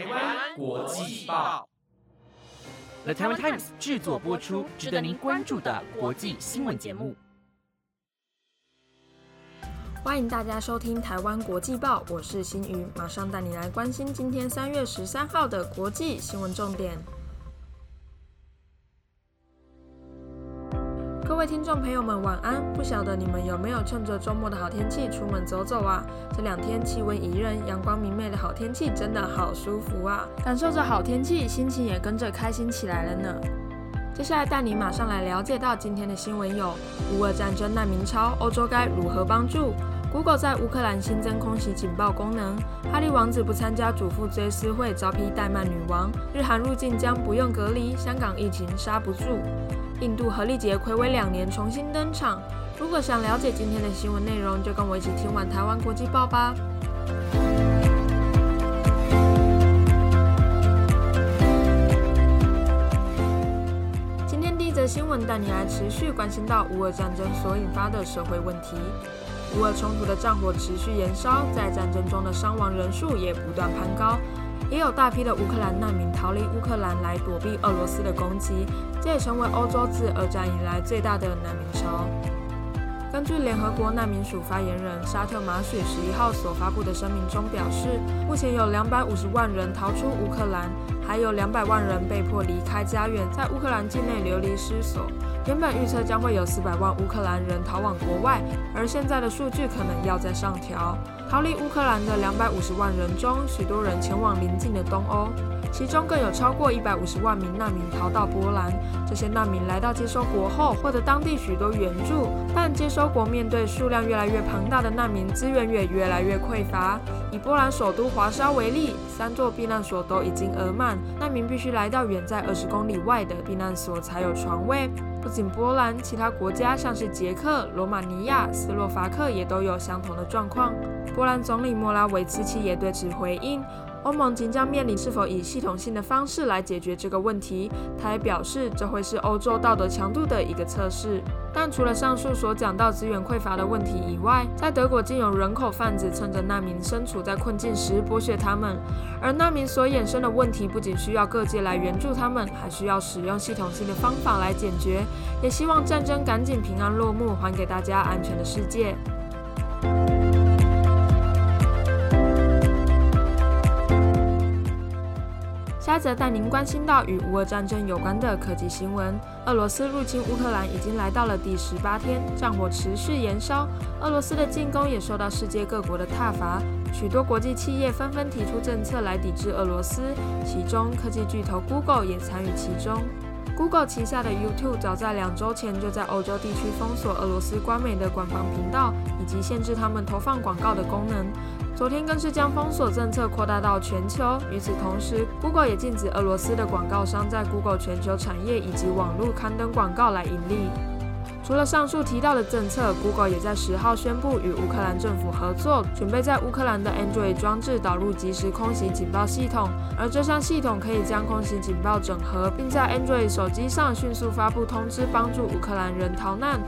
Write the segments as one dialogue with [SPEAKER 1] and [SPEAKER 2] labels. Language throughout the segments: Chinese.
[SPEAKER 1] 台湾国际报
[SPEAKER 2] ，The Taiwan Times 制作播出，值得您关注的国际新闻节目。
[SPEAKER 3] 欢迎大家收听台湾国际报，我是新宇，马上带你来关心今天三月十三号的国际新闻重点。各位听众朋友们，晚安！不晓得你们有没有趁着周末的好天气出门走走啊？这两天气温宜人，阳光明媚的好天气真的好舒服啊！感受着好天气，心情也跟着开心起来了呢。接下来带你马上来了解到今天的新闻有：乌俄战争难民潮，欧洲该如何帮助？Google 在乌克兰新增空袭警报功能。哈利王子不参加祖父追思会，招批怠慢女王。日韩入境将不用隔离。香港疫情刹不住。印度荷丽节暌违两年重新登场。如果想了解今天的新闻内容，就跟我一起听完台湾国际报吧。今天第一则新闻带你来持续关心到乌俄战争所引发的社会问题。乌俄冲突的战火持续延烧，在战争中的伤亡人数也不断攀高。也有大批的乌克兰难民逃离乌克兰来躲避俄罗斯的攻击，这也成为欧洲自二战以来最大的难民潮。根据联合国难民署发言人沙特马许十一号所发布的声明中表示，目前有两百五十万人逃出乌克兰，还有两百万人被迫离开家园，在乌克兰境内流离失所。原本预测将会有四百万乌克兰人逃往国外，而现在的数据可能要再上调。逃离乌克兰的两百五十万人中，许多人前往邻近的东欧。其中更有超过一百五十万名难民逃到波兰。这些难民来到接收国后，获得当地许多援助，但接收国面对数量越来越庞大的难民，资源也越来越匮乏。以波兰首都华沙为例，三座避难所都已经额满，难民必须来到远在二十公里外的避难所才有床位。不仅波兰，其他国家像是捷克、罗马尼亚、斯洛伐克也都有相同的状况。波兰总理莫拉维茨奇也对此回应。欧盟即将面临是否以系统性的方式来解决这个问题。他也表示，这会是欧洲道德强度的一个测试。但除了上述所讲到资源匮乏的问题以外，在德国竟有人口贩子趁着难民身处在困境时剥削他们。而难民所衍生的问题，不仅需要各界来援助他们，还需要使用系统性的方法来解决。也希望战争赶紧平安落幕，还给大家安全的世界。下则带您关心到与乌俄战争有关的科技新闻。俄罗斯入侵乌克兰已经来到了第十八天，战火持续延烧，俄罗斯的进攻也受到世界各国的挞伐，许多国际企业纷纷提出政策来抵制俄罗斯，其中科技巨头 Google 也参与其中。Google 旗下的 YouTube 早在两周前就在欧洲地区封锁俄罗斯官媒的官方频道，以及限制他们投放广告的功能。昨天更是将封锁政策扩大到全球。与此同时，Google 也禁止俄罗斯的广告商在 Google 全球产业以及网络刊登广告来盈利。除了上述提到的政策，Google 也在十号宣布与乌克兰政府合作，准备在乌克兰的 Android 装置导入即时空袭警报系统。而这项系统可以将空袭警报整合，并在 Android 手机上迅速发布通知，帮助乌克兰人逃难。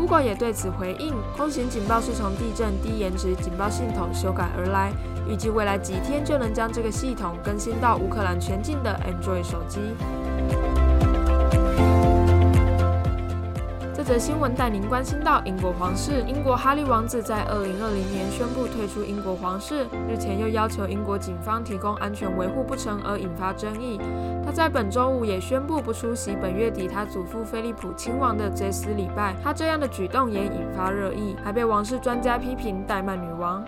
[SPEAKER 3] Google 也对此回应，空袭警报是从地震低延迟警报系统修改而来，预计未来几天就能将这个系统更新到乌克兰全境的 Android 手机。的新闻带您关心到英国皇室，英国哈利王子在二零二零年宣布退出英国皇室，日前又要求英国警方提供安全维护不成，而引发争议。他在本周五也宣布不出席本月底他祖父菲利普亲王的追思礼拜，他这样的举动也引发热议，还被王室专家批评怠慢女王。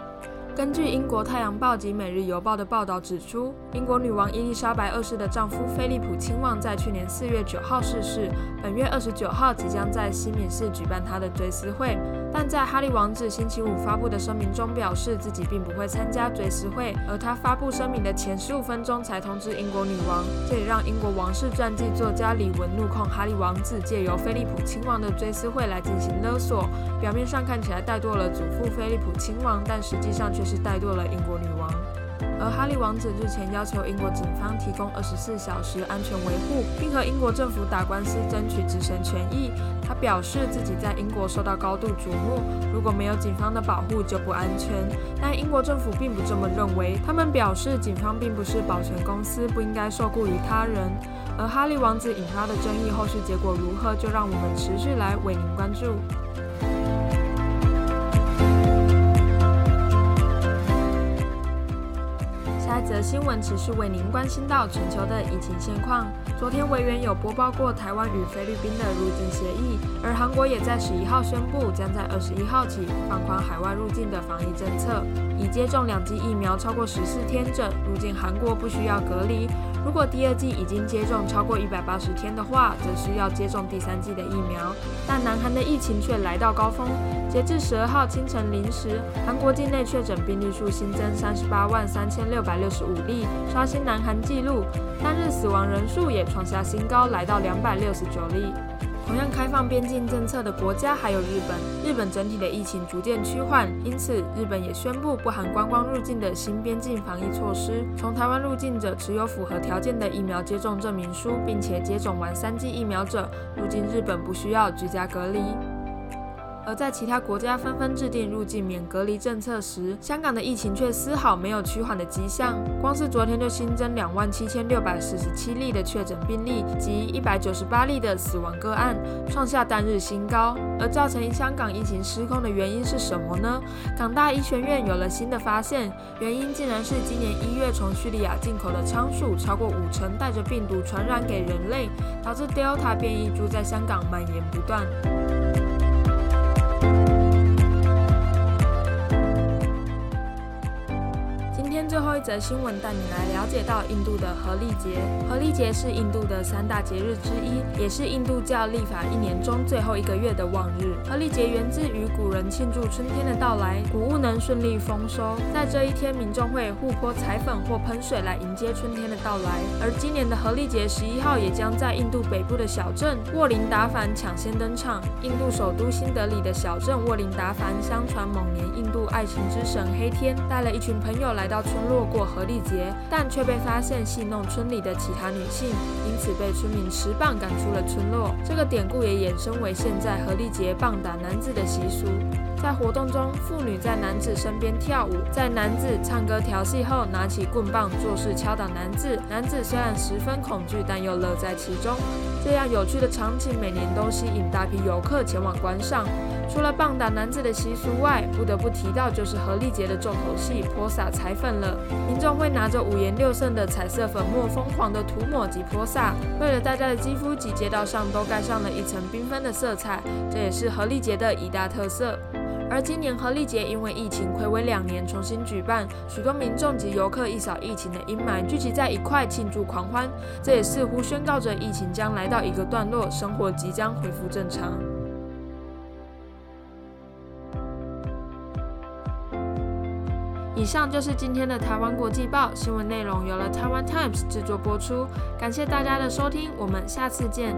[SPEAKER 3] 根据英国《太阳报》及《每日邮报》的报道指出，英国女王伊丽莎白二世的丈夫菲利普亲王在去年四月九号逝世，本月二十九号即将在西敏寺举办他的追思会。但在哈利王子星期五发布的声明中表示，自己并不会参加追思会，而他发布声明的前十五分钟才通知英国女王，这也让英国王室传记作家李文怒控哈利王子借由菲利普亲王的追思会来进行勒索，表面上看起来怠惰了祖父菲利普亲王，但实际上却是怠惰了英国女王。而哈利王子日前要求英国警方提供二十四小时安全维护，并和英国政府打官司争取自身权益。他表示自己在英国受到高度瞩目，如果没有警方的保护就不安全。但英国政府并不这么认为，他们表示警方并不是保全公司，不应该受雇于他人。而哈利王子引发的争议后续结果如何，就让我们持续来为您关注。的新闻持续为您关心到全球的疫情现况。昨天委员有播报过台湾与菲律宾的入境协议，而韩国也在十一号宣布，将在二十一号起放宽海外入境的防疫政策，已接种两剂疫苗超过十四天者入境韩国不需要隔离。如果第二季已经接种超过一百八十天的话，则需要接种第三季的疫苗。但南韩的疫情却来到高峰，截至十二号清晨零时，韩国境内确诊病例数新增三十八万三千六百六十五例，刷新南韩纪录。单日死亡人数也创下新高，来到两百六十九例。同样开放边境政策的国家还有日本。日本整体的疫情逐渐趋缓，因此日本也宣布不含观光入境的新边境防疫措施。从台湾入境者持有符合条件的疫苗接种证明书，并且接种完三剂疫苗者，入境日本不需要居家隔离。而在其他国家纷纷制定入境免隔离政策时，香港的疫情却丝毫没有趋缓的迹象。光是昨天就新增两万七千六百四十七例的确诊病例及一百九十八例的死亡个案，创下单日新高。而造成香港疫情失控的原因是什么呢？港大医学院有了新的发现，原因竟然是今年一月从叙利亚进口的仓鼠超过五成带着病毒传染给人类，导致 Delta 变异株在香港蔓延不断。则新闻带你来了解到印度的荷历节。荷历节是印度的三大节日之一，也是印度教历法一年中最后一个月的望日。荷历节源自于古人庆祝春天的到来，谷物能顺利丰收。在这一天，民众会互泼彩粉或喷水来迎接春天的到来。而今年的荷历节十一号也将在印度北部的小镇沃林达凡抢先登场。印度首都新德里的小镇沃林达凡，相传某年印度爱情之神黑天带了一群朋友来到村。落过何丽洁，但却被发现戏弄村里的其他女性，因此被村民持棒赶出了村落。这个典故也衍生为现在何丽洁棒打男子的习俗。在活动中，妇女在男子身边跳舞，在男子唱歌调戏后，拿起棍棒做事敲打男子。男子虽然十分恐惧，但又乐在其中。这样有趣的场景，每年都吸引大批游客前往观赏。除了棒打男子的习俗外，不得不提到就是何丽节的重头戏——泼洒彩粉了。民众会拿着五颜六色的彩色粉末，疯狂的涂抹及泼洒，为了大家的肌肤及街道上都盖上了一层缤纷的色彩，这也是何丽节的一大特色。而今年荷历节因为疫情暌违两年重新举办，许多民众及游客一扫疫情的阴霾，聚集在一块庆祝狂欢。这也似乎宣告着疫情将来到一个段落，生活即将恢复正常。以上就是今天的台湾国际报新闻内容，由了台湾 Times 制作播出，感谢大家的收听，我们下次见。